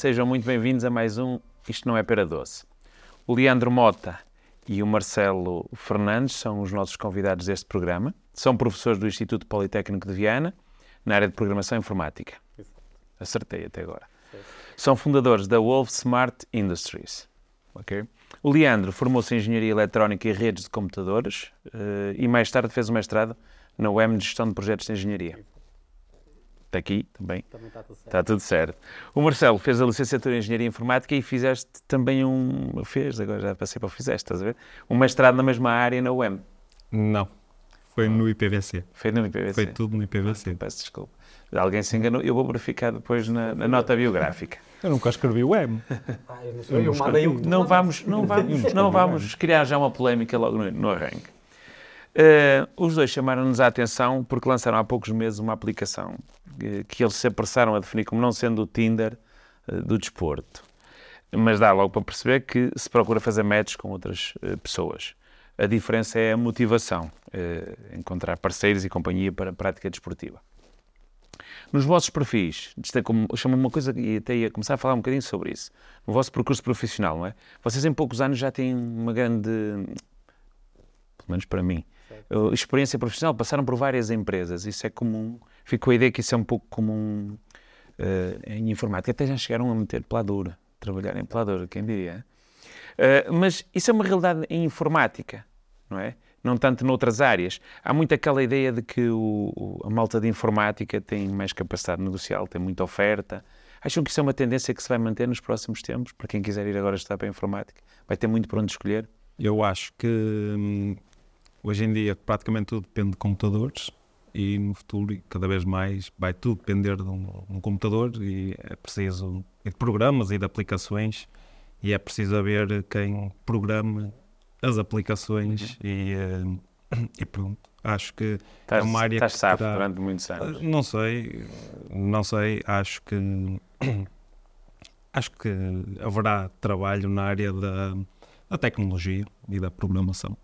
sejam muito bem-vindos a mais um Isto Não é Pera Doce. O Leandro Mota e o Marcelo Fernandes são os nossos convidados deste programa. São professores do Instituto Politécnico de Viana, na área de Programação Informática. Acertei até agora. São fundadores da Wolf Smart Industries. O Leandro formou-se em Engenharia Eletrónica e Redes de Computadores uh, e mais tarde fez o mestrado na UEM de Gestão de Projetos de Engenharia. Está aqui também. Também está tudo certo. Está tudo certo. O Marcelo fez a licenciatura em Engenharia Informática e fizeste também um. Fez, agora já passei para o fizeste, estás a ver? Um mestrado na mesma área na UEM. Não. Foi no IPVC. Foi no IPVC. Foi tudo no IPVC. Ah, peço desculpa. Alguém se enganou. Eu vou verificar depois na, na nota biográfica. Eu nunca escrevi o M. Ah, eu não, eu eu não vamos, não vamos, não vamos criar já uma polémica logo no, no arranque. Uh, os dois chamaram-nos a atenção porque lançaram há poucos meses uma aplicação que, que eles se apressaram a definir como não sendo o Tinder uh, do desporto. Mas dá logo para perceber que se procura fazer matches com outras pessoas. A diferença é a motivação, encontrar parceiros e companhia para a prática desportiva. Nos vossos perfis, chama uma coisa e até ia começar a falar um bocadinho sobre isso. No vosso percurso profissional, não é? Vocês em poucos anos já têm uma grande, pelo menos para mim, uh, experiência profissional, passaram por várias empresas, isso é comum. Ficou a ideia que isso é um pouco comum uh, em informática. Até já chegaram a meter peladura, trabalhar em peladura, quem diria. Uh, mas isso é uma realidade em informática, não é? Não tanto noutras áreas. Há muito aquela ideia de que o, o, a malta de informática tem mais capacidade negocial, tem muita oferta. Acham que isso é uma tendência que se vai manter nos próximos tempos? Para quem quiser ir agora estudar para a informática, vai ter muito por onde escolher? Eu acho que hum, Hoje em dia praticamente tudo depende de computadores e no futuro cada vez mais vai tudo depender de um, um computador e é preciso de programas e de aplicações e é preciso haver quem programe as aplicações uhum. e, uh, e pronto. Acho que estás, é uma área estás que safo terá... durante muitos anos. Não sei, não sei, acho que acho que haverá trabalho na área da, da tecnologia e da programação.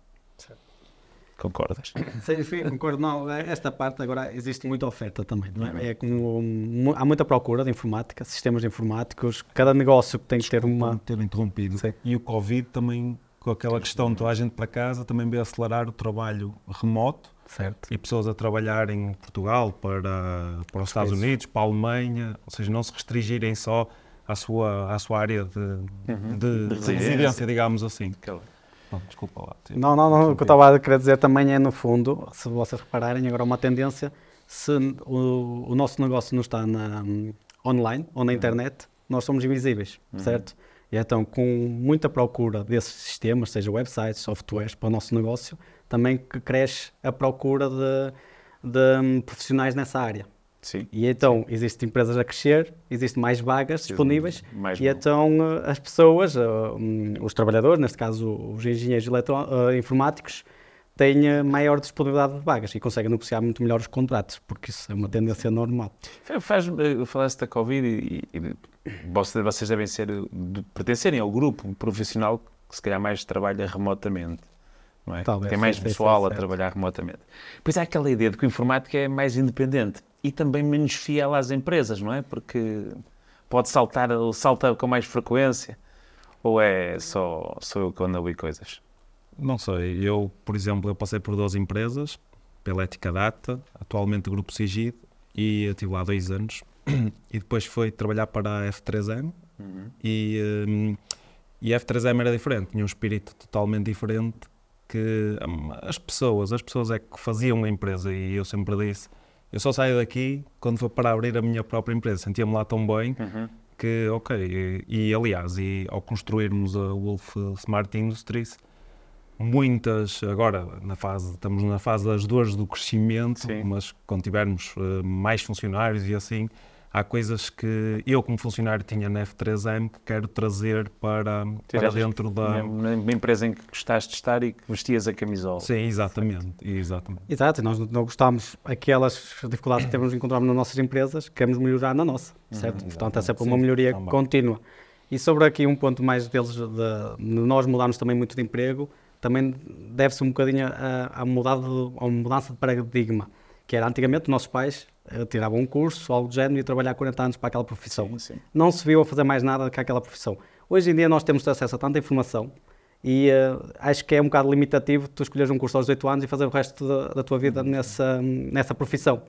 Concordas? Sim, sim, concordo. Não, esta parte agora existe muita oferta também, não é? é como, há muita procura de informática, sistemas informáticos, cada negócio tem que ter uma. ter interrompido. Sim. E o Covid também, com aquela questão de toda a gente para casa, também veio acelerar o trabalho remoto. Certo. E pessoas a trabalhar em Portugal, para, para os Estados Unidos, para a Alemanha, ou seja, não se restringirem só à sua, à sua área de, uhum. de, de residência, digamos assim. Aquela. Desculpa lá. Não, não, não. O que eu estava a querer dizer também é, no fundo, se vocês repararem, agora uma tendência, se o, o nosso negócio não está na, um, online ou na uhum. internet, nós somos invisíveis, uhum. certo? E então, com muita procura desses sistemas, seja websites, softwares, para o nosso negócio, também cresce a procura de, de um, profissionais nessa área. Sim. E então Sim. existem empresas a crescer, existem mais vagas Sim, disponíveis mais e bom. então eh, as pessoas, uh, um, os trabalhadores, neste caso os engenheiros uh, informáticos, têm maior disponibilidade de vagas e conseguem negociar muito melhor os contratos, porque isso é uma tendência normal. Faz, falaste da Covid e, e vocês devem ser, de, pertencerem ao grupo profissional que se calhar mais trabalha remotamente. Não é? Talvez, Tem mais pessoal a trabalhar remotamente. Pois há aquela ideia de que o informático é mais independente e também menos fiel às empresas, não é? Porque pode saltar, salta com mais frequência, ou é só sou eu que ando coisas? Não sei, eu, por exemplo, eu passei por duas empresas, pela Ética Data, atualmente o Grupo Sigid, e eu estive lá dois anos, e depois fui trabalhar para a F3M, uhum. e, um, e a F3M era diferente, tinha um espírito totalmente diferente, que um, as pessoas, as pessoas é que faziam a empresa, e eu sempre disse, eu só saio daqui quando for para abrir a minha própria empresa. Sentia-me lá tão bem uhum. que, ok. E, e, aliás, e ao construirmos a Wolf Smart Industries, muitas, agora na fase, estamos na fase das dores do crescimento, Sim. mas quando tivermos uh, mais funcionários e assim, há coisas que eu, como funcionário, tinha na F3M que quero trazer para, para dentro da. Na empresa em que gostaste de estar e que vestias a camisola. Sim, exatamente. exatamente. Exato, nós não gostamos aquelas dificuldades que temos encontramos nas nossas empresas, queremos melhorar na nossa, uhum, certo? Uhum, Portanto, é sempre uma melhoria Sim, contínua. E sobre aqui um ponto mais deles, de, de nós mudarmos também muito de emprego, também deve-se um bocadinho uma mudança de paradigma, que era antigamente nossos pais tirava um curso, algo do género, e trabalhar 40 anos para aquela profissão. Sim, sim. Não se viu a fazer mais nada que aquela profissão. Hoje em dia nós temos acesso a tanta informação e uh, acho que é um bocado limitativo tu escolheres um curso aos 18 anos e fazer o resto da, da tua vida nessa, nessa profissão.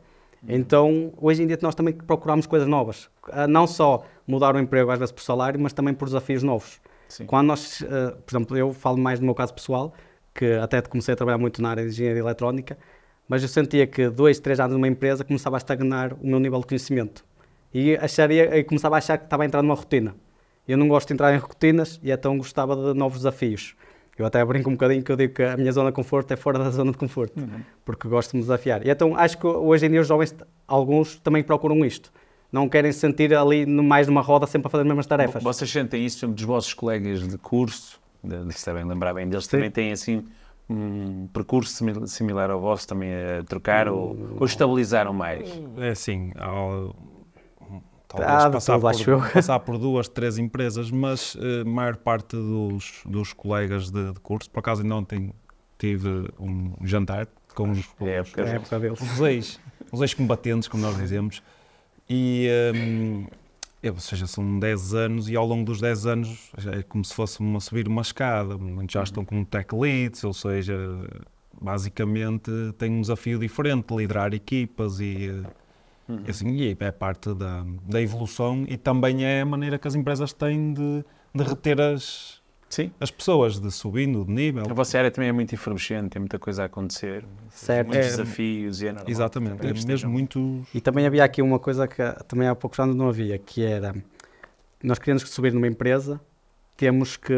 Então, hoje em dia nós também procuramos coisas novas. Não só mudar o emprego às vezes por salário, mas também por desafios novos. Sim. Quando nós, uh, por exemplo, eu falo mais do meu caso pessoal, que até comecei a trabalhar muito na área de engenharia eletrónica, mas eu sentia que dois, três anos numa empresa começava a estagnar o meu nível de conhecimento. E, acharia, e começava a achar que estava a entrar numa rotina. Eu não gosto de entrar em rotinas e então gostava de novos desafios. Eu até brinco um bocadinho que eu digo que a minha zona de conforto é fora da zona de conforto, uhum. porque gosto de me desafiar. E então acho que hoje em dia os jovens, alguns também procuram isto. Não querem se sentir ali mais numa roda sempre a fazer as mesmas tarefas. Vocês sentem isso dos vossos colegas de curso, de, se devem lembrar bem deles, Sim. também têm assim um percurso similar ao vosso, também a trocar ou, ou estabilizaram mais? É assim, ao talvez ah, passar, por, passar por duas, três empresas, mas a uh, maior parte dos, dos colegas de, de, curso, por acaso ainda ontem tive um jantar com os, é época, é época deles. os ex, os ex-combatentes, como nós dizemos, e, um, ou seja, são 10 anos e ao longo dos 10 anos é como se fosse uma, subir uma escada, muitos já estão como tech leads, ou seja, basicamente têm um desafio diferente, liderar equipas e Uhum. Assim, e é parte da, da evolução e também é a maneira que as empresas têm de, de reter as, Sim. as pessoas, de subindo de nível. A vossa área também é muito efervescente, tem muita coisa a acontecer, certo. muitos é, desafios e é normal. Exatamente, é mesmo muito... E também havia aqui uma coisa que também há poucos anos não havia, que era, nós queríamos subir numa empresa, temos que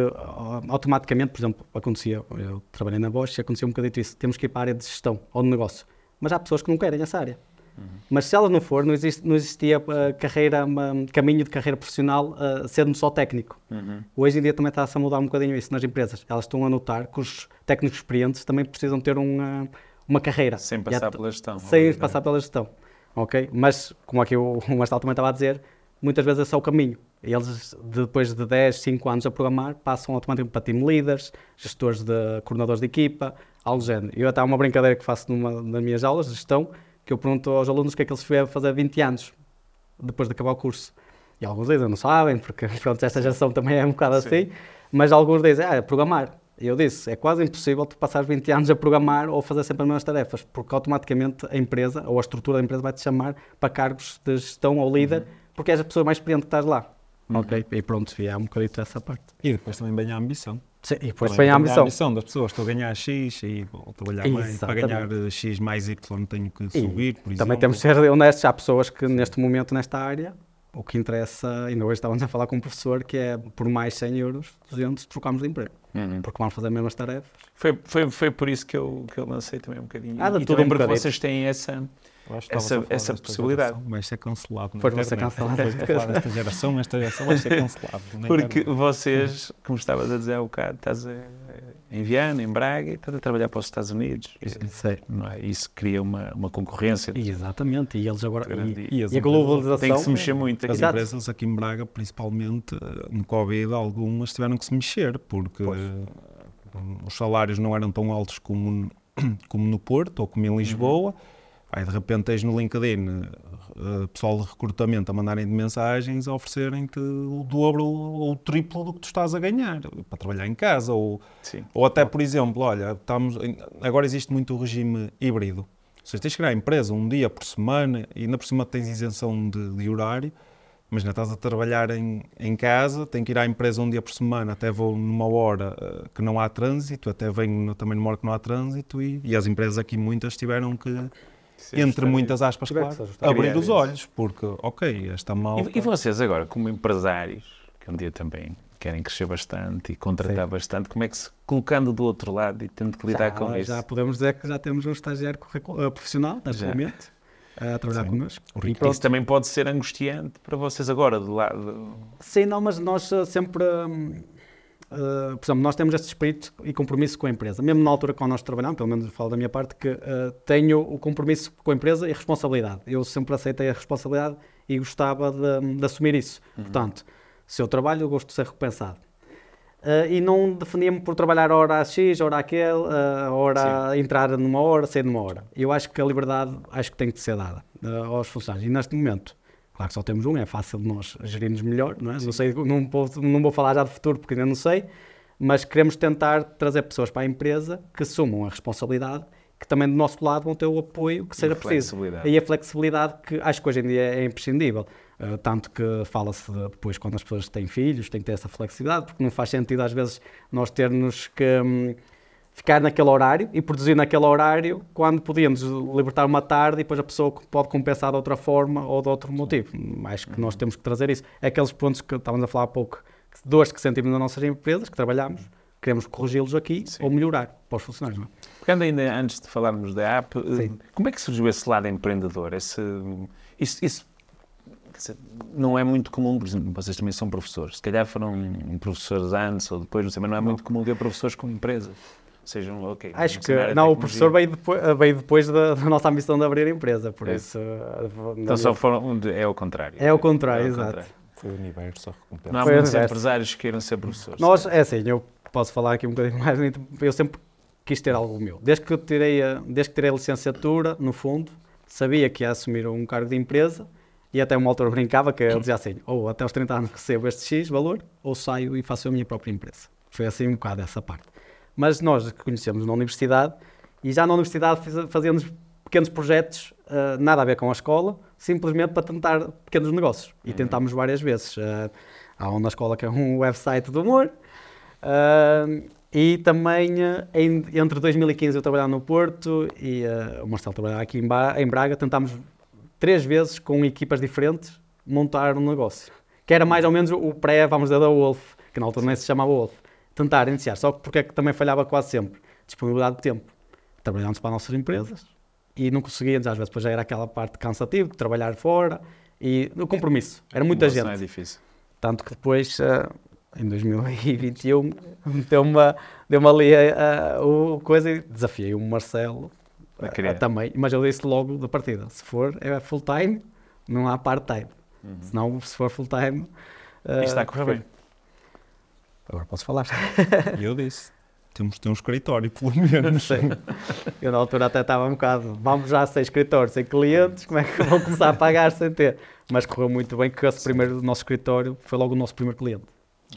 automaticamente, por exemplo, acontecia, eu trabalhei na Bosch e acontecia um bocadinho isso, temos que ir para a área de gestão ou de negócio. Mas há pessoas que não querem essa área. Uhum. Mas se ela não for, não, existe, não existia uh, carreira, um, caminho de carreira profissional uh, sendo só técnico. Uhum. Hoje em dia também está-se a mudar um bocadinho isso nas empresas. Elas estão a notar que os técnicos experientes também precisam ter uma, uma carreira. Sem passar pela gestão. Sem passar pela gestão. Ok? Mas, como aqui o, o Marcelo também estava a dizer, muitas vezes é só o caminho. Eles, depois de 10, 5 anos a programar, passam automaticamente para team leaders, gestores de coordenadores de equipa, algo do género. Eu até há uma brincadeira que faço numa das minhas aulas de gestão, que eu pergunto aos alunos o que é que eles vão fazer 20 anos, depois de acabar o curso. E alguns dizem, não sabem, porque pronto, esta geração também é um bocado Sim. assim, mas alguns dizem, ah, é programar. E eu disse, é quase impossível tu passar 20 anos a programar ou fazer sempre as mesmas tarefas, porque automaticamente a empresa ou a estrutura da empresa vai te chamar para cargos de gestão ou líder, uhum. porque és a pessoa mais experiente que estás lá. Ok, e pronto, e há um bocadinho dessa parte. E depois também vem a ambição. Sim, e depois vem a ambição. a ambição das pessoas, estou a ganhar X e vou trabalhar mais, para ganhar eh, X mais Y tenho que subir, por exemplo. Também temos de ser honestos, há pessoas que neste momento, nesta área, o que interessa, ainda hoje estávamos a falar com um professor, que é por mais 100 euros, 200, trocamos de emprego. Uhum. Porque vamos fazer as mesmas tarefas. Foi, foi, foi por isso que eu, que eu lancei também um bocadinho. Ah, e também um porque vocês têm essa essa, essa possibilidade. Geração. Vai ser cancelado. Pois vai ser cancelado. esta geração, esta geração vai ser cancelado. Porque vocês, como estavas a dizer há um bocado, estás a, em Viana, em Braga, e estás a trabalhar para os Estados Unidos. Isso, não é? Isso cria uma, uma concorrência. Exatamente, e eles agora. E, e, e a globalização. Tem que se mexer muito. As Exato. empresas aqui em Braga, principalmente no Covid, algumas tiveram que se mexer, porque pois. os salários não eram tão altos como, como no Porto ou como em Lisboa. Uhum Aí de repente tens no LinkedIn uh, pessoal de recrutamento a mandarem de mensagens a oferecerem-te o dobro ou o triplo do que tu estás a ganhar para trabalhar em casa. Ou, ou até, por exemplo, olha, estamos, agora existe muito o regime híbrido. Ou seja, tens que ir à empresa um dia por semana e ainda por cima tens isenção de, de horário. Mas não estás a trabalhar em, em casa, tenho que ir à empresa um dia por semana, até vou numa hora uh, que não há trânsito, até venho também numa hora que não há trânsito e, e as empresas aqui muitas tiveram que entre muitas aspas, claro, abrir os olhos, porque, ok, esta malta... E, e, vocês agora, como empresários, que um dia também querem crescer bastante e contratar Sim. bastante, como é que se, colocando do outro lado e tendo que lidar já, com isso? Já podemos dizer que já temos um estagiário eh, profissional, momento, a trabalhar Sim. connosco. E isso também pode ser angustiante para vocês agora, do lado... Sim, não, mas nós eh, sempre... Hum, Uh, por exemplo, nós temos este espírito e compromisso com a empresa. Mesmo na altura quando nós trabalhamos, pelo menos eu falo da minha parte, que uh, tenho o compromisso com a empresa e a responsabilidade. Eu sempre aceitei a responsabilidade e gostava de, de assumir isso. Uhum. Portanto, se eu trabalho, eu gosto de ser recompensado. Uh, e não definia-me por trabalhar hora X, hora aquele, uh, hora entrar numa hora, sair numa hora. Eu acho que a liberdade acho que tem que ser dada. uh, aos funcionários. E neste momento, claro que só temos um, é fácil de nós gerirmos melhor, não é? Não, sei, não, vou, não vou falar já de futuro porque ainda não sei, mas queremos tentar trazer pessoas para a empresa que assumam a responsabilidade que também do nosso lado vão ter o apoio que seja preciso. E a flexibilidade que acho que hoje em dia é imprescindível. Uh, tanto que fala-se depois quando as pessoas têm filhos, têm que ter essa flexibilidade, porque não faz sentido às vezes nós termos que um, ficar naquele horário e produzir naquele horário quando podíamos libertar uma tarde e depois a pessoa pode compensar de outra forma ou de outro motivo. Acho que nós temos que trazer isso. Aqueles pontos que estávamos a falar há pouco, dores que sentimos nas nossas empresas, que trabalhamos, queremos corrigi-los aqui Sim. ou melhorar para os funcionários. Não é? Pegando ainda antes de falarmos da app, eh, Sim. como é que surgiu esse lado empreendedor? Esse, isso, isso dizer, não é muito comum, por exemplo, vocês também são professores, se calhar foram professores antes ou depois, não sei, mas não é muito comum ver professores com empresas. Sejam, ok. Acho que não, o professor veio depois, veio depois da, da, nossa ambição de abrir a empresa, por é. isso. Então só foram, é o contrário. É o contrário, é exato. Contrário. Foi o universo a recompensar. Não há muitos empresários que queiram ser professores. Nós, é assim, eu posso falar aqui um bocadinho mais, eu sempre quis ter algo meu. Desde que eu tirei a, desde que tirei a licenciatura, no fundo, sabia que ia assumir um cargo de empresa e até uma autor brincava que ele dizia assim, ou até aos 30 anos recebo este X valor, ou saio e faço a minha própria empresa. Foi assim um bocado essa parte. Mas nós conhecemos na universidade e já na universidade fazíamos pequenos projetos, uh, nada a ver com a escola, simplesmente para tentar pequenos negócios. E uhum. tentámos várias vezes. Uh, há um na escola que é um website do humor, uh, e também em, entre 2015 eu trabalhava no Porto e o Marcelo trabalhava aqui em, ba em, Braga. Tentámos três vezes com equipas diferentes montar um negócio. Que era mais ou menos o pré, vamos dizer, da Wolf, que na altura nem se chamava Wolf. Tentar iniciar, só que porque é que também falhava quase sempre? Disponibilidade de tempo. Trabalhámos para as nossas empresas e não conseguíamos, às vezes depois já era aquela parte cansativa de trabalhar fora e o compromisso. Era muita gente. é difícil. Tanto que depois uh, em 2021 deu-me deu ali a, a, o coisa e desafiei o Marcelo a, a, também, mas eu disse logo da partida, se for é full time, não há part time. Uhum. Senão, se for full time. Uh, está a correr bem. Agora posso falar. E eu disse. Temos de ter um escritório, pelo menos. Sim. Eu na altura até estava um bocado, vamos já sem escritório, sem clientes, como é que vão começar a pagar sem ter? Mas correu muito bem que esse primeiro, nosso escritório foi logo o nosso primeiro cliente.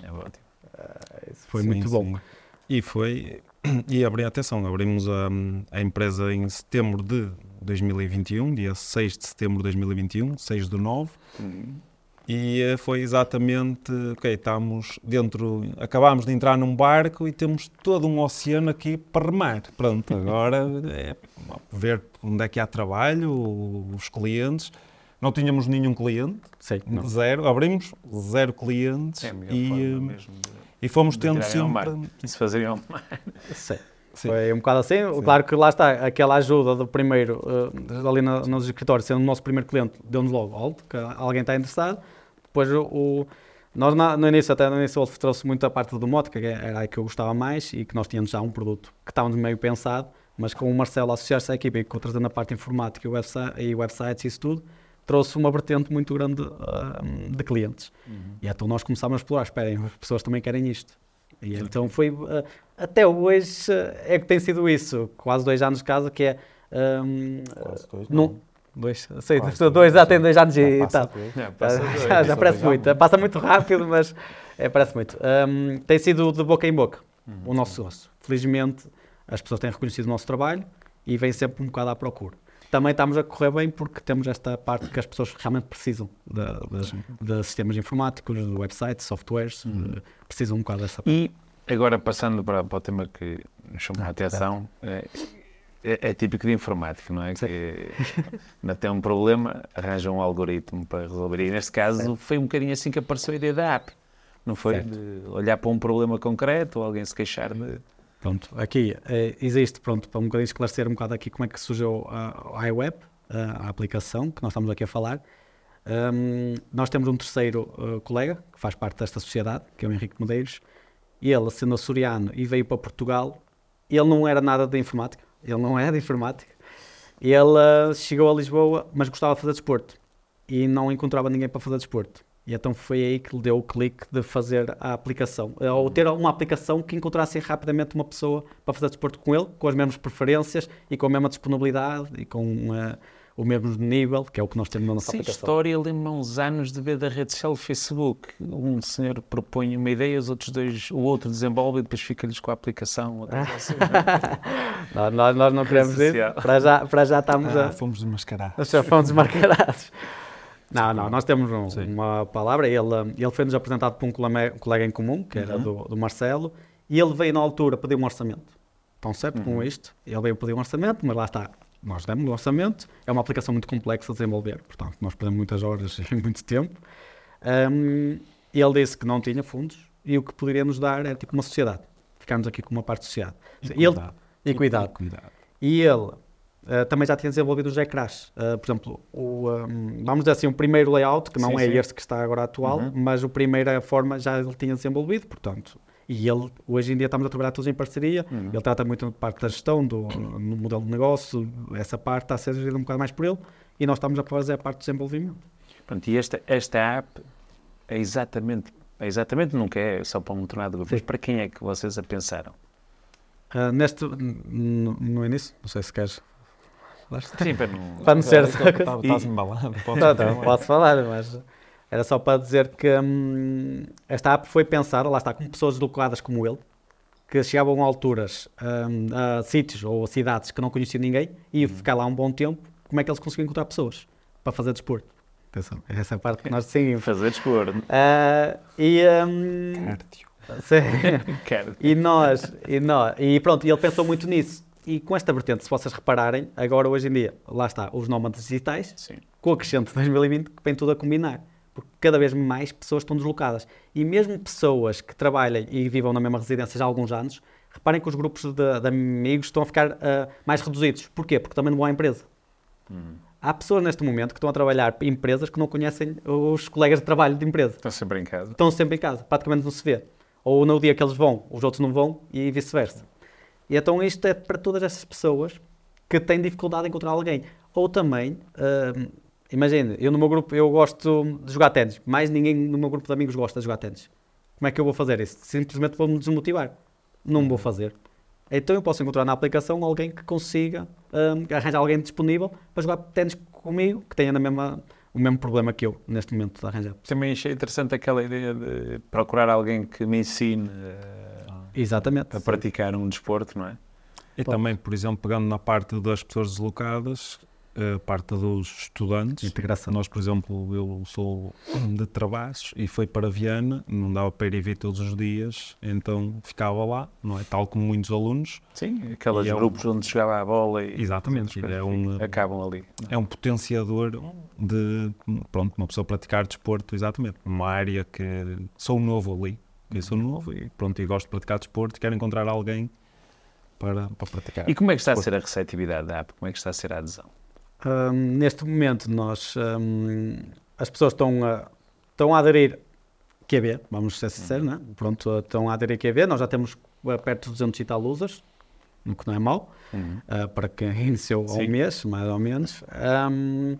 É ótimo. Uh, foi sim, muito bom. Sim. E foi, e abri, atenção, abrimos a, a empresa em setembro de 2021, dia 6 de setembro de 2021, 6 de 9. Uhum. E eh, foi exatamente, ok, estamos dentro, acabámos de entrar num barco e temos todo um oceano aqui para remar. Pronto, agora é ver onde é que há trabalho, os clientes. Não tínhamos nenhum cliente, Sei, zero. Abrimos zero clientes é e, eh, e fomos tendo sempre. Isso fazeriam Sim. Sim. Foi um bocado assim. Sim. Claro que lá está, aquela ajuda do primeiro, uh, ali no, nos escritórios, sendo o nosso primeiro cliente, deu-nos logo, hold, que alguém está interessado. Depois o, o nós na, no início, até no início, o trouxe muito a parte do moto, que era a que eu gostava mais e que nós tínhamos já um produto que estávamos meio pensado, mas com o Marcelo associar-se à equipe e com trazendo a parte informática e, website, e websites e isso tudo, trouxe uma vertente muito grande uh, de clientes. Uhum. E então nós começámos a explorar, esperem, as pessoas também querem isto. E então foi, uh, até hoje é que tem sido isso, quase dois anos de casa, que é... Um, quase dois, não. Dois, sei, Quase dois, já tem dois anos já e tal. Já, já, já parece muito, passa muito rápido, mas é, parece muito. Um, tem sido de boca em boca uhum. o nosso negócio. Felizmente as pessoas têm reconhecido o nosso trabalho e vêm sempre um bocado à procura também estamos a correr bem porque temos esta parte que as pessoas realmente precisam de, de sistemas informáticos, de websites, softwares, uhum. precisam um bocado dessa parte. E agora passando para, para o tema que chamou ah, a atenção, é, é, é, típico de informática, não é? Sim. Que ainda tem um problema, arranja um algoritmo para resolver. E neste caso certo. foi um bocadinho assim que apareceu a ideia da app. Não foi? Certo. De olhar para um problema concreto ou alguém se queixar de Pronto, aqui é, existe, pronto, para um bocadinho esclarecer um bocado aqui como é que surgiu a, a iWeb, a, a, aplicação que nós estamos aqui a falar. Um, nós temos um terceiro uh, colega que faz parte desta sociedade, que é o Henrique Medeiros, e ele, sendo açoriano e veio para Portugal, ele não era nada de informática, ele não é de informática. Ele uh, chegou a Lisboa, mas gostava de fazer desporto e não encontrava ninguém para fazer desporto. E então foi aí que lhe deu o clique de fazer a aplicação, eh, ou ter uma aplicação que encontrasse rapidamente uma pessoa para fazer desporto com ele, com as mesmas preferências e com a mesma disponibilidade e com uh, o mesmo nível, que é o que nós temos na nossa Sim, aplicação. história lembra uns anos de ver da rede social Facebook. Um senhor propõe uma ideia, os outros dois, o outro desenvolve e depois fica-lhes com a aplicação. Assim, não, nós, nós não queremos isso. Para já, para já estamos ah, a... Fomos desmascarados. Nós já fomos desmascarados. Não, não, nós temos um, uma palavra, ele, ele foi-nos apresentado por um colega em comum, que era uhum. do, do Marcelo, e ele veio na altura pedir um orçamento. Estão certo uhum. com isto? Ele veio pedir um orçamento, mas lá está, nós demos o orçamento, é uma aplicação muito complexa de desenvolver, portanto, nós perdemos muitas horas e muito tempo. Um, ele disse que não tinha fundos e o que poderia nos dar era tipo uma sociedade. Ficámos aqui com uma parte de sociedade. E, ele, e cuidado. E, cuidado. e ele Uh, também já tinha desenvolvido o J-Crash. Uh, por exemplo, o, um, vamos dizer assim, o primeiro layout, que não sim, é sim. este que está agora atual, uhum. mas a primeira forma já ele tinha desenvolvido, portanto. E ele, hoje em dia, estamos a trabalhar todos em parceria. Uhum. Ele trata muito da parte da gestão, do no modelo de negócio, essa parte está a ser gerida um bocado mais por ele, e nós estamos a fazer a parte do desenvolvimento. Pronto, e esta, esta app é exatamente, é exatamente nunca é só para um determinado grupo, mas para quem é que vocês a pensaram? Uh, neste, no, início, não sei se queres Sim, para não. Para não ser. Estás embalado. Não, não, posso falar, mas era só para dizer que hum, esta app foi pensada, lá está, com pessoas deslocadas como ele, que chegavam a alturas, hum, a sítios ou a cidades que não conheciam ninguém e uhum. ficar lá um bom tempo. Como é que eles conseguiam encontrar pessoas para fazer desporto? Atenção, essa é a parte que nós seguimos. Fazer desporto. Uh, e. Um, Cardio. Sim. e nós, e nós, e pronto, e ele pensou muito nisso. E com esta vertente, se vocês repararem, agora hoje em dia, lá está, os nómadas digitais, Sim. com o crescente de 2020, que vem tudo a combinar. Porque cada vez mais pessoas estão deslocadas. E mesmo pessoas que trabalhem e vivam na mesma residência já há alguns anos, reparem que os grupos de, de amigos estão a ficar uh, mais reduzidos. Porquê? Porque também não vão à empresa. Hum. Há pessoas neste momento que estão a trabalhar em empresas que não conhecem os colegas de trabalho de empresa. Estão sempre em casa. Estão sempre em casa, praticamente não se vê. Ou no dia que eles vão, os outros não vão e vice-versa. E então isto é para todas essas pessoas que têm dificuldade em encontrar alguém. Ou também, uh, imagine, eu no meu grupo, eu gosto de jogar ténis, mais ninguém no meu grupo de amigos gosta de jogar ténis. Como é que eu vou fazer isso? Simplesmente vou-me desmotivar. Não vou fazer. Então eu posso encontrar na aplicação alguém que consiga um, arranjar alguém disponível para jogar ténis comigo, que tenha na mesma, o mesmo problema que eu neste momento de arranjar. Também achei interessante aquela ideia de procurar alguém que me ensine. Uh Exatamente. a praticar um desporto, não é? E também, por exemplo, pegando na parte das pessoas deslocadas, a parte dos estudantes. Integração. Nós, por exemplo, eu sou de Travas e fui para Viana, não dava para ir vir todos os dias, então ficava lá, não é? Tal como muitos alunos. Sim, aqueles é grupos um... onde jogava a bola e. Exatamente, é um, acabam ali. É um potenciador de, pronto, uma pessoa praticar desporto, exatamente, numa área que sou novo ali, eu sou novo e pronto, e gosto de praticar desporto e quero encontrar alguém para, para praticar. E como é que está desporto. a ser a receptividade da app? Como é que está a ser a adesão? Um, neste momento, nós, um, as pessoas estão a, estão a aderir QB, vamos ser sinceros, uhum. né? Pronto, estão a aderir QB. Nós já temos perto de 200 e tal users, o que não é mau, uhum. uh, para quem iniciou há um mês, mais ou menos. Um,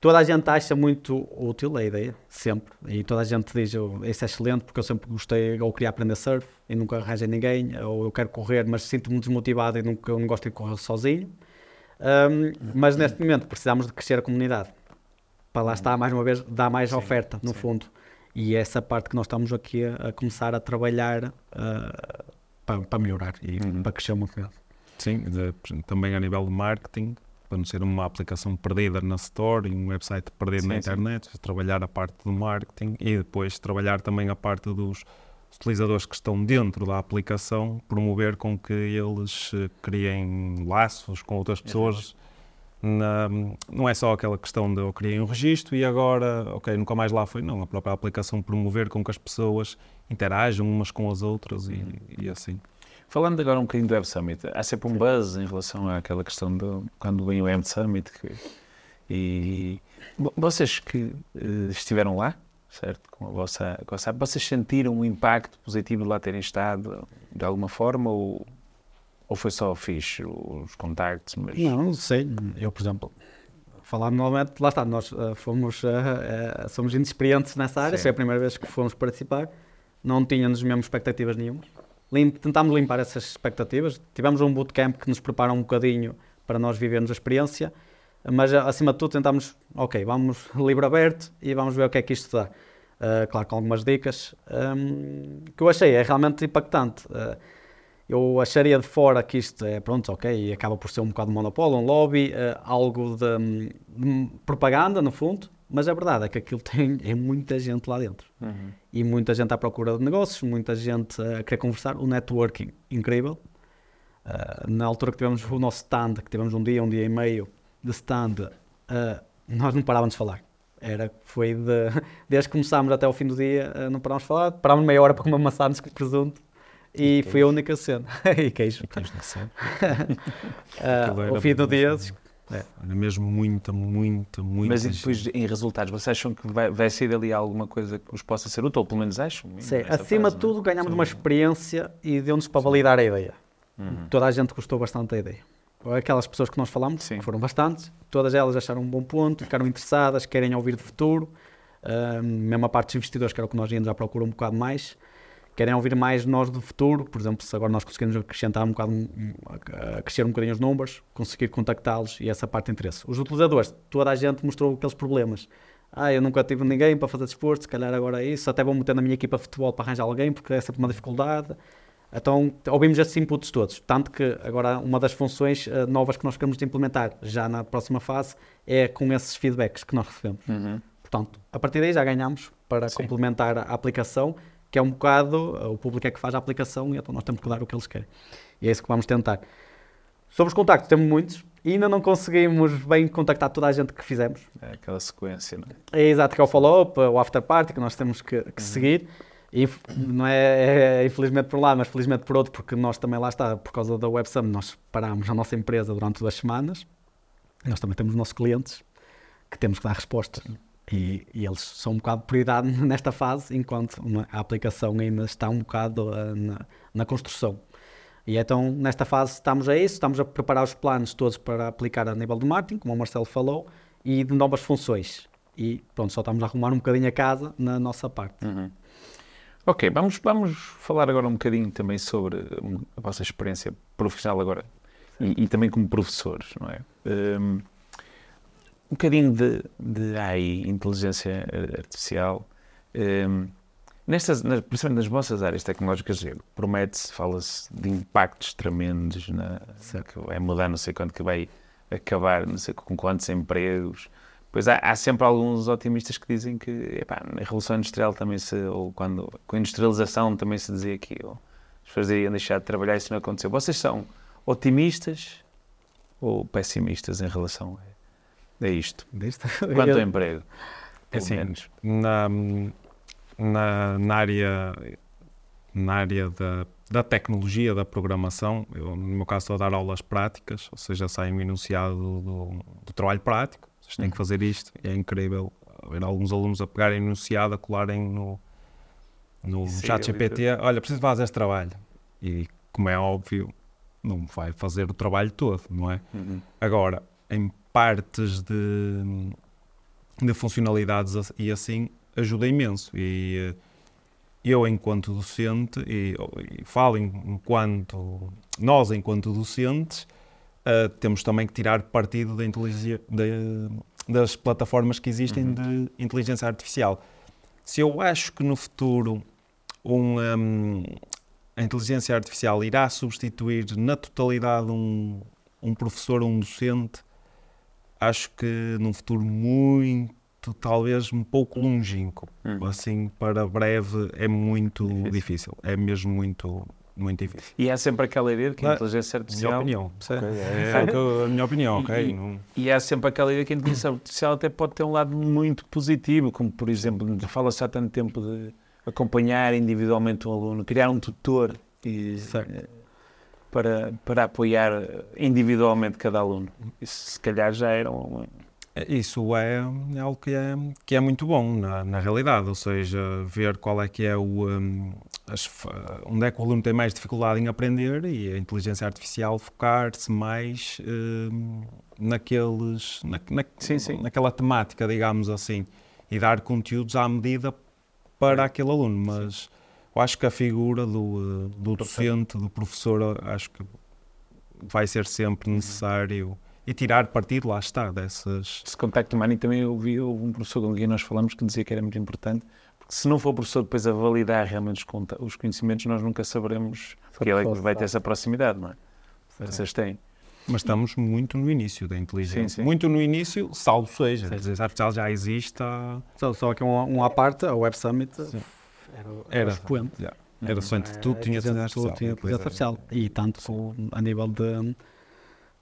toda a gente acha muito útil a ideia, sempre. E toda a gente diz, oh, isso é excelente porque eu sempre gostei, ou queria aprender surf e nunca arranjei ninguém, ou eu quero correr, mas sinto-me desmotivado e nunca, eu não gosto de correr sozinho. Um, mas neste momento precisamos de crescer a comunidade. Para lá está, mais uma vez, dar mais sim, oferta, no sim. fundo. E é essa parte que nós estamos aqui a, a começar a trabalhar uh, para, para, melhorar e uhum. para crescer uma comunidade. Sim, de, também a nível de marketing, para não ser uma aplicação perdida na Store e um website perdido sim, na internet, trabalhar a parte do marketing e depois trabalhar também a parte dos utilizadores que estão dentro da aplicação, promover com que eles eh, criem laços com outras pessoas. Na, não é só aquela questão de eu criei um registro e agora, ok, nunca mais lá foi. Não, a própria aplicação promover com que as pessoas interajam umas com as outras e, uhum. e assim. Falando agora um bocadinho do Web Summit, há sempre um buzz em relação àquela questão de quando vem o Web Summit. Que, e vocês que uh, estiveram lá, certo? Com a vossa, com a SAP, vocês sentiram um impacto positivo de lá terem estado de alguma forma ou, ou foi só fixe os contactos? Mas... Não, não sei. Eu, por exemplo, falar normalmente, lá está, nós uh, fomos, uh, uh, somos inexperientes nessa área, Sim. foi a primeira vez que fomos participar, não tínhamos mesmo expectativas nenhuma. Limp, tentámos limpar essas expectativas, tivemos um bootcamp que nos prepara um bocadinho para nós vivermos a experiência, mas acima de tudo tentámos, ok, vamos livre aberto e vamos ver o que é que isto dá. Uh, claro, com algumas dicas um, que eu achei é realmente impactante. Uh, eu acharia de fora que isto é, pronto, ok, acaba por ser um bocado de monopólio, um lobby, uh, algo de, de, propaganda, no fundo, mas a verdade é que aquilo tem é muita gente lá dentro. Uhum. E muita gente à procura de negócios, muita gente a querer conversar, o networking incrível. na altura que tivemos o nosso stand, que tivemos um dia, um dia e meio de stand, nós não parávamos de falar era, foi de, desde que começámos até ao fim do dia, eh, não parámos de falar, parámos meia hora para comer maçã de presunto e, e foi a única cena. e queijo. E queijo na cena. uh, ao fim do dia. É. Era mesmo muita, muita, muita. Mas depois, em resultados, vocês acham que vai, vai sair dali alguma coisa que vos possa ser útil? Ou pelo menos acham? Sim, acima de é? tudo, ganhamos Sim. uma experiência e deu-nos para validar a ideia. Uhum. Toda a gente gostou bastante da ideia aquelas pessoas que nós falamos, Sim. que foram bastantes, todas elas acharam um bom ponto, ficaram interessadas, querem ouvir de futuro, uh, mesmo a parte dos investidores, que era o que nós íamos à procura um bocado mais, querem ouvir mais nós do futuro, por exemplo, se agora nós conseguimos acrescentar um bocado, crescer um bocadinho os números, conseguir contactá-los e essa parte de interesse. Os utilizadores, toda a gente mostrou aqueles problemas. Ah, eu nunca tive ninguém para fazer desporto, se calhar agora é isso, até vou meter na minha equipa de futebol para arranjar alguém, porque é sempre uma dificuldade. Então ouvimos esses inputs todos, tanto que agora uma das funções uh, novas que nós queremos implementar já na próxima fase é com esses feedbacks que nós recebemos. Uhum. Portanto, a partir daí já ganhamos para Sim. complementar a aplicação, que é um bocado, uh, o público é que faz a aplicação e então nós temos que dar o que eles querem. E é isso que vamos tentar. Sobre os contactos, temos muitos, e ainda não conseguimos bem contactar toda a gente que fizemos. É aquela sequência, não é? É exato, que é o follow-up, o after party que nós temos que, que uhum. seguir. Não é, é, infelizmente por lado, mas felizmente por outro, porque nós também lá está, por causa da Web Summit, nós parámos a nossa empresa durante duas semanas. Nós também temos os nossos clientes que temos que dar respostas. E, e, eles são um bocado de prioridade nesta fase, enquanto a aplicação ainda está um bocado uh, na, na, construção. E então, nesta fase, estamos a isso, estamos a preparar os planos todos para aplicar a nível de marketing, como o Marcelo falou, e de novas funções. E pronto, só estamos a arrumar um bocadinho a casa na nossa parte. Uhum. Ok, vamos, vamos falar agora um bocadinho também sobre a vossa experiência profissional agora e, e, também como professores, não é? Um, um bocadinho de, de AI, inteligência artificial, um, nestas, nas, principalmente nas vossas áreas tecnológicas, promete-se, fala-se de impactos tremendos, na, que vai mudar, não sei quanto, que vai acabar, não sei com quantos empregos, Pois há, há, sempre alguns otimistas que dizem que epá, na Revolução Industrial também se, ou quando, com a industrialização também se dizia que as pessoas iriam deixar de trabalhar e isso não aconteceu. Vocês são otimistas ou pessimistas em relação a, a isto? Quanto ao emprego? É assim, na, na, na, área, na área da, da tecnologia, da programação, eu, no meu caso estou a dar aulas práticas, ou seja, sai um enunciado do, do trabalho prático, vocês têm que fazer isto. É incrível ver alguns alunos a pegarem enunciado, a colarem no, no Sim, chat GPT. Olha, preciso fazer este trabalho. E, como é óbvio, não vai fazer o trabalho todo, não é? Uhum. Agora, em partes de, de funcionalidades e assim, ajuda imenso. E eh, eu, enquanto docente, e, e falo enquanto nós, enquanto docentes, uh, temos também que tirar partido da inteligência, das plataformas que existem uhum. de inteligência artificial. Se eu acho que no futuro um, um, a inteligência artificial irá substituir na totalidade um, um professor ou um docente, acho que num futuro muito, talvez um pouco longínquo, uhum. assim para breve é muito difícil. difícil. É mesmo muito muito difícil. E há sempre aquela ideia de que a inteligência artificial. Minha opinião. Okay, é, é a minha opinião, ok? E, não... e há sempre aquela ideia que a inteligência artificial até pode ter um lado muito positivo, como por exemplo, fala-se há tanto tempo de acompanhar individualmente um aluno, criar um tutor e, eh, para, para apoiar individualmente cada aluno. Isso se calhar já era um, isso é, é algo que é, que é muito bom na, na realidade, ou seja, ver qual é que é o, um, as, onde é que o aluno tem mais dificuldade em aprender e a inteligência artificial focar-se mais um, naqueles, na, na, sim, sim. naquela temática, digamos assim, e dar conteúdos à medida para aquele aluno, mas sim. eu acho que a figura do, do docente, do professor, acho que vai ser sempre uhum. necessário e tirar partido, lá está, dessas... Esse contacto humano, também eu vi um professor com quem nós falamos que dizia que era muito importante, porque se não for o professor depois a validar realmente os conhecimentos, nós nunca saberemos que ele é que vai ter essa proximidade, não é? Vocês têm. Mas estamos muito no início da inteligência. Sim, sim. Muito no início, salvo seja. A inteligência artificial já existe há... Só, só que um, um à parte, a Web Summit sim. era, era expoente. Yeah. Era só entre tudo, tinha inteligência artificial. Tinha inteligência artificial. E tanto a nível de,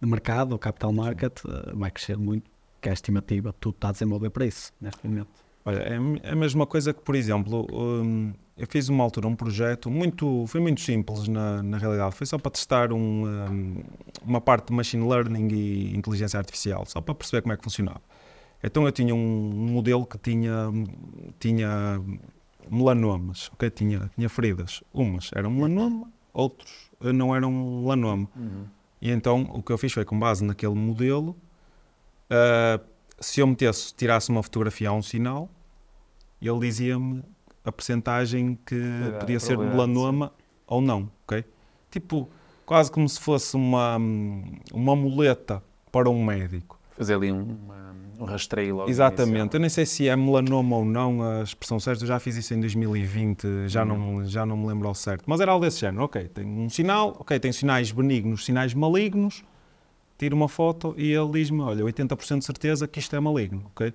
de mercado, o capital market, eh, vai crescer muito, que é a estimativa, tudo está a desenvolver para isso, neste momento. Olha, é a mesma coisa que, por exemplo, um, eu fiz uma altura um projeto muito, foi muito simples na, na realidade, foi só para testar um, um, uma parte de machine learning e inteligência artificial, só para perceber como é que funcionava. Então eu tinha um modelo que tinha, tinha melanomas, ok? Tinha, tinha feridas. Umas eram melanoma, outros não eram melanoma. Uhum. E então o que eu fiz foi, com base naquele modelo, uh, se eu metesse, tirasse uma fotografia a um sinal, ele dizia-me a percentagem que é, podia ser melanoma ou não, ok? Tipo, quase como se fosse uma, uma muleta para um médico. Fazer ali um, um rastreio logo. Exatamente. Eu nem sei se é melanoma ou não a expressão certa. Eu já fiz isso em 2020, já, não, já não me lembro ao certo. Mas era algo desse género. Ok, tem um sinal, ok, tem sinais benignos, sinais malignos. Tiro uma foto e ele diz-me, olha, 80% de certeza que isto é maligno, ok?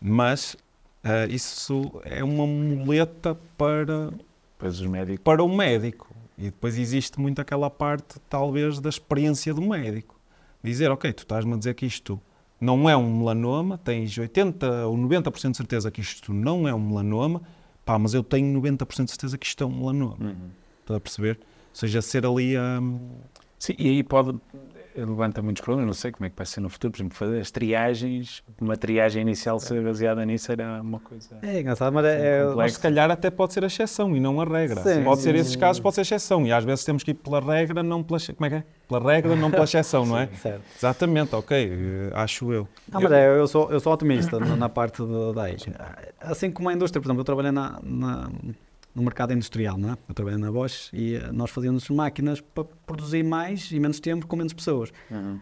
Mas Uh, isso é uma muleta para, para o médico. E depois existe muito aquela parte, talvez, da experiência do médico. Dizer, ok, tu estás-me a dizer que isto não é um melanoma, tens 80 ou 90% de certeza que isto não é um melanoma, pá, mas eu tenho 90% de certeza que isto é um melanoma. Uhum. Estás a perceber? Ou seja, ser ali a. Um... Sim, e aí pode levanta muitos problemas, não sei como é que vai ser no futuro, por exemplo, fazer as triagens, uma triagem inicial ser baseada nisso era uma coisa. É engraçado, mas, é, é mas se calhar até pode ser a exceção e não a regra. Sim, pode sim, ser esses casos, pode ser exceção. E às vezes temos que ir pela regra, não pela. Como é que é? Pela regra, não pela exceção, não é? Certo. Exatamente, ok, acho eu. Não, mas é, eu sou, eu sou otimista na, parte da AIG. Assim como a indústria, por exemplo, eu trabalhei na, na no mercado industrial, não é? Eu trabalhei na Bosch e eh, nós fazíamos máquinas para produzir mais e menos tempo com menos pessoas. Uhum.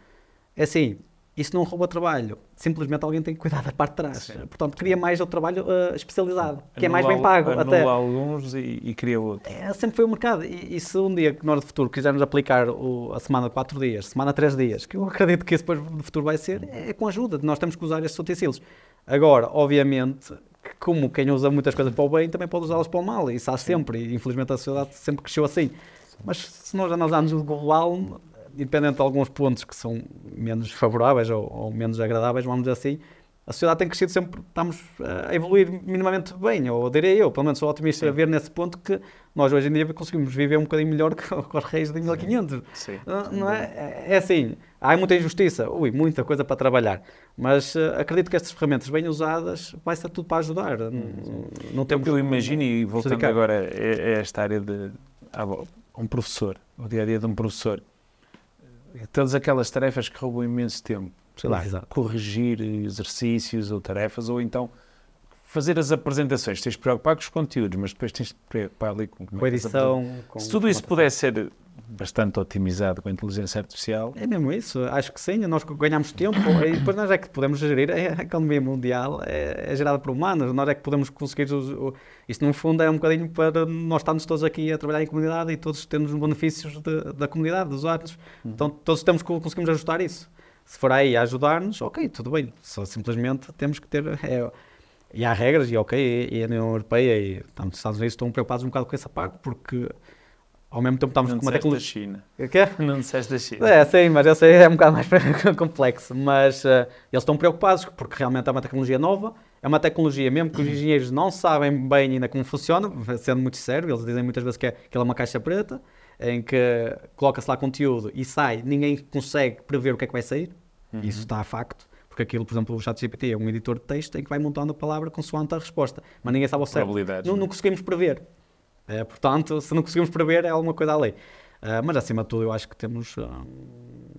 É assim, isso não rouba trabalho. Simplesmente alguém tem que cuidar da parte de trás. Sim. Portanto, cria mais o trabalho uh, especializado, que é mais bem pago. Anula até. alguns e, e cria outros. É, sempre foi o mercado. E, e, se um dia que nós de futuro quisermos aplicar o, a semana de 4 dias, semana de 3 dias, que eu acredito que isso depois no futuro vai ser, é com ajuda. Nós temos que usar estes utensílios. Agora, obviamente, como quem usa muitas coisas para o bem, também pode usá-las para o mal. Isso há sempre. E infelizmente a sociedade sempre cresceu assim. Mas se nós analisarmos o global, independente de alguns pontos que são menos favoráveis ou, ou, menos agradáveis, vamos dizer assim, a sociedade tem crescido sempre, estamos a evoluir minimamente bem, ou diria eu, pelo menos sou otimista Sim. a ver nesse ponto que nós hoje em dia conseguimos viver um bocadinho melhor que, os reis de 1500. Sim. Não, não é? é assim, há muita injustiça, ui, muita coisa para trabalhar, mas uh, acredito que estas ferramentas bem usadas vai ser tudo para ajudar. Uhum. Não temos eu imagino, e voltando agora a, esta área de um professor, o dia a dia de um professor, todas aquelas tarefas que roubam imenso tempo, sei lá, Exato. corrigir exercícios ou tarefas, ou então fazer as apresentações, tens de preocupar com os conteúdos, mas depois tens de preocupar ali com, com a edição. Com Se tudo isso pudesse ser bastante otimizado com a inteligência artificial. É mesmo isso, acho que sim, nós ganhamos tempo e depois nós é que podemos gerir, é, a economia mundial é, é gerada por humanos, nós é que podemos conseguir, o, isto no fundo é um bocadinho para nós estarmos todos aqui a trabalhar em comunidade e todos temos os benefícios de, da comunidade, dos usuários, uhum. então todos temos, conseguimos ajustar isso. Se for aí a ajudar-nos, ok, tudo bem, só simplesmente temos que ter... É, e há regras, e ok, e a União Europeia e tanto os Estados Unidos estão preocupados um bocado com essa parte, porque ao mesmo tempo estamos não com uma tecnologia. da China. Quê? Não disseste da China. É, sim, mas eu sei, é um bocado mais complexo. Mas uh, eles estão preocupados porque realmente é uma tecnologia nova, é uma tecnologia mesmo que os engenheiros não sabem bem ainda como funciona, sendo muito sério, eles dizem muitas vezes que, é, que ela é uma caixa preta, em que coloca-se lá conteúdo e sai, ninguém consegue prever o que é que vai sair. Uhum. Isso está a facto. Porque aquilo, por exemplo, o ChatGPT é um editor de texto em que vai montando a palavra consoante a resposta. Mas ninguém sabe ao certo. Não, não é? conseguimos prever. É, portanto, se não conseguimos prever, é alguma coisa além. Uh, mas acima de tudo, eu acho que temos uh,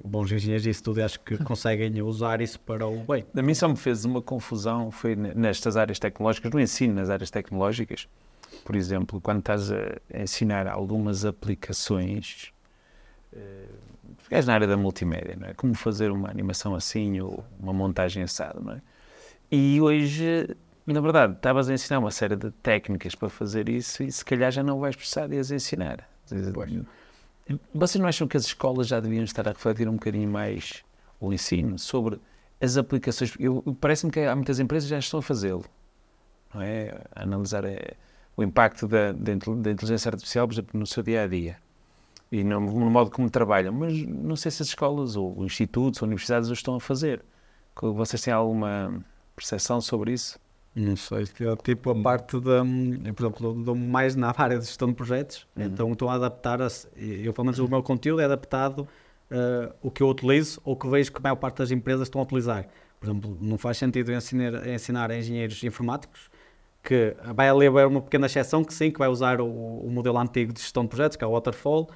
bons engenheiros e isso tudo, acho que conseguem usar isso para o bem. A mim só me fez uma confusão, foi nestas áreas tecnológicas, no ensino nas áreas tecnológicas. Por exemplo, quando estás a ensinar algumas aplicações, uh, na área da multimédia, não é? Como fazer uma animação assim ou uma montagem assada, não é? E hoje, na verdade, estavas a ensinar uma série de técnicas para fazer isso e se calhar já não vais precisar de as ensinar. Pois. Vocês não acham que as escolas já deviam estar a refletir um bocadinho mais o ensino sobre as aplicações? Parece-me que há muitas empresas que já estão a fazê-lo, não é? A analisar é, o impacto da, da, inteligência artificial, por exemplo, no seu dia a dia e no, no, modo como trabalham, mas não sei se as escolas ou institutos ou universidades o estão a fazer. Vocês têm alguma percepção sobre isso? Não sei, tipo a parte da, por exemplo, dou mais na área de gestão de projetos, uhum. então estou a adaptar, a, eu pelo menos o meu conteúdo é adaptado uh, o que eu utilizo ou que vejo que a maior parte das empresas estão a utilizar. Por exemplo, não faz sentido ensinar, ensinar engenheiros informáticos que vai haver uma pequena exceção que sim, que vai usar o, o modelo antigo de gestão de projetos, que é o Waterfall,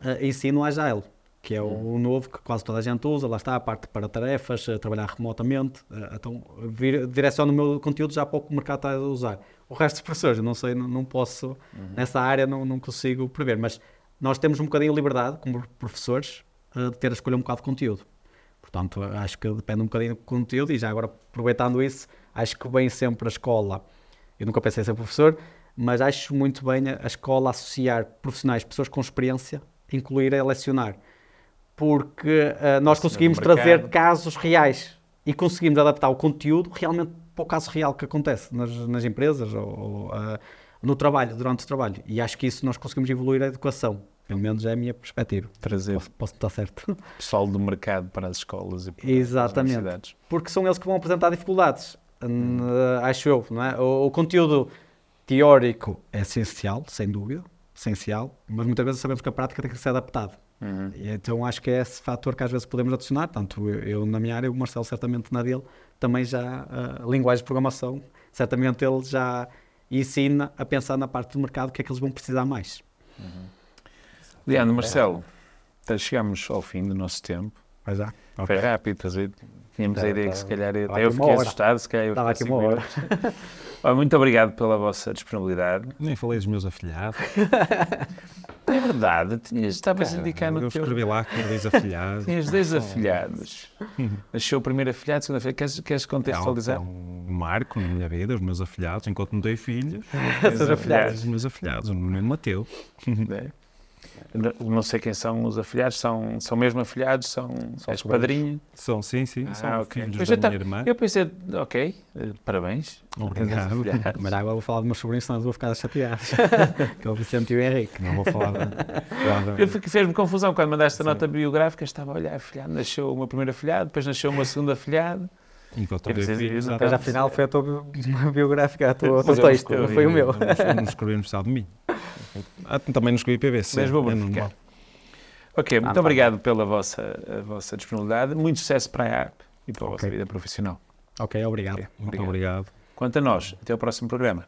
uh, ensino Agile, que é o, o, novo que quase toda a gente usa, lá está a parte para tarefas, uh, trabalhar remotamente, uh, então vir, direciono o meu conteúdo já para o que o mercado está a usar. O resto dos professores, não sei, não, não posso, uhum. nessa área não, não consigo prever, mas nós temos um bocadinho de liberdade, como professores, de ter a escolha um bocado de conteúdo. Portanto, acho que depende um bocadinho do conteúdo e já agora aproveitando isso, acho que vem sempre a escola, eu nunca pensei em ser professor, mas acho muito bem a escola associar profissionais, pessoas com experiência, incluir a lecionar. Porque uh, nós conseguimos trazer casos reais e conseguimos adaptar o conteúdo realmente para o caso real que acontece nas, nas empresas ou, ou uh, no trabalho, durante o trabalho. E acho que isso nós conseguimos evoluir a educação. Pelo menos é a minha perspectiva. Trazer posso, posso estar certo. pessoal do mercado para as escolas e para Exatamente. as universidades. Porque são eles que vão apresentar dificuldades. Acho eu. Não é? o, o conteúdo teórico é essencial, sem dúvida essencial, mas muitas vezes sabemos que a prática tem que ser adaptada. Uhum. E então acho que é esse fator que às vezes podemos adicionar, tanto eu, eu na minha área, o Marcelo certamente na dele, também já uh, linguagem de programação, certamente ele já ensina a pensar na parte do mercado o que é que eles vão precisar mais. Uhum. Leandro, Marcelo, chegamos ao fim do nosso tempo. Vai já. Okay. Foi rápido, fazer. Tínhamos tá, a ideia tá, que se calhar até eu fiquei assustado, se calhar eu Estava aqui uma hora. muito obrigado pela vossa disponibilidade. Nem falei dos meus afilhados. É verdade, tinhas, estavas a indicar no eu teu... escrevi lá com dois afilhados. Tinhas dois afilhados. Nasceu o primeiro afilhado, segunda filha. Queres, queres contextualizar? É um marco na minha vida, os meus afilhados, enquanto não tenho filhos. os afilhados. Os meus afilhados, o menino Mateu. É. Não sei quem são os afilhados, são, são mesmo afilhados, são, são és padrinho? São, sim, sim, ah, são okay. filhos da minha irmã. Eu pensei, ok, eh, parabéns. Obrigado. Mas agora vou falar de meus sobrinhos, senão vou ficar chateado. que é o Vicente e o Henrique. Não vou falar de... Fez-me confusão quando mandaste a nota biográfica, estava a olhar, afilhado, nasceu uma primeira afilhada, depois nasceu uma segunda afilhada. Enquanto eu depois afinal foi a tua biográfica, a tua, o teu texto, não foi o meu. Não escrevi no estado de mim. Ah, também não escrevi PVC. Mas vou verificar. Ok, muito ah, obrigado pela vossa, vossa disponibilidade. Muito sucesso para a app e para a okay. vossa vida profissional. Ok, obrigado. Okay. Muito obrigado. Quanto a nós, até o próximo programa.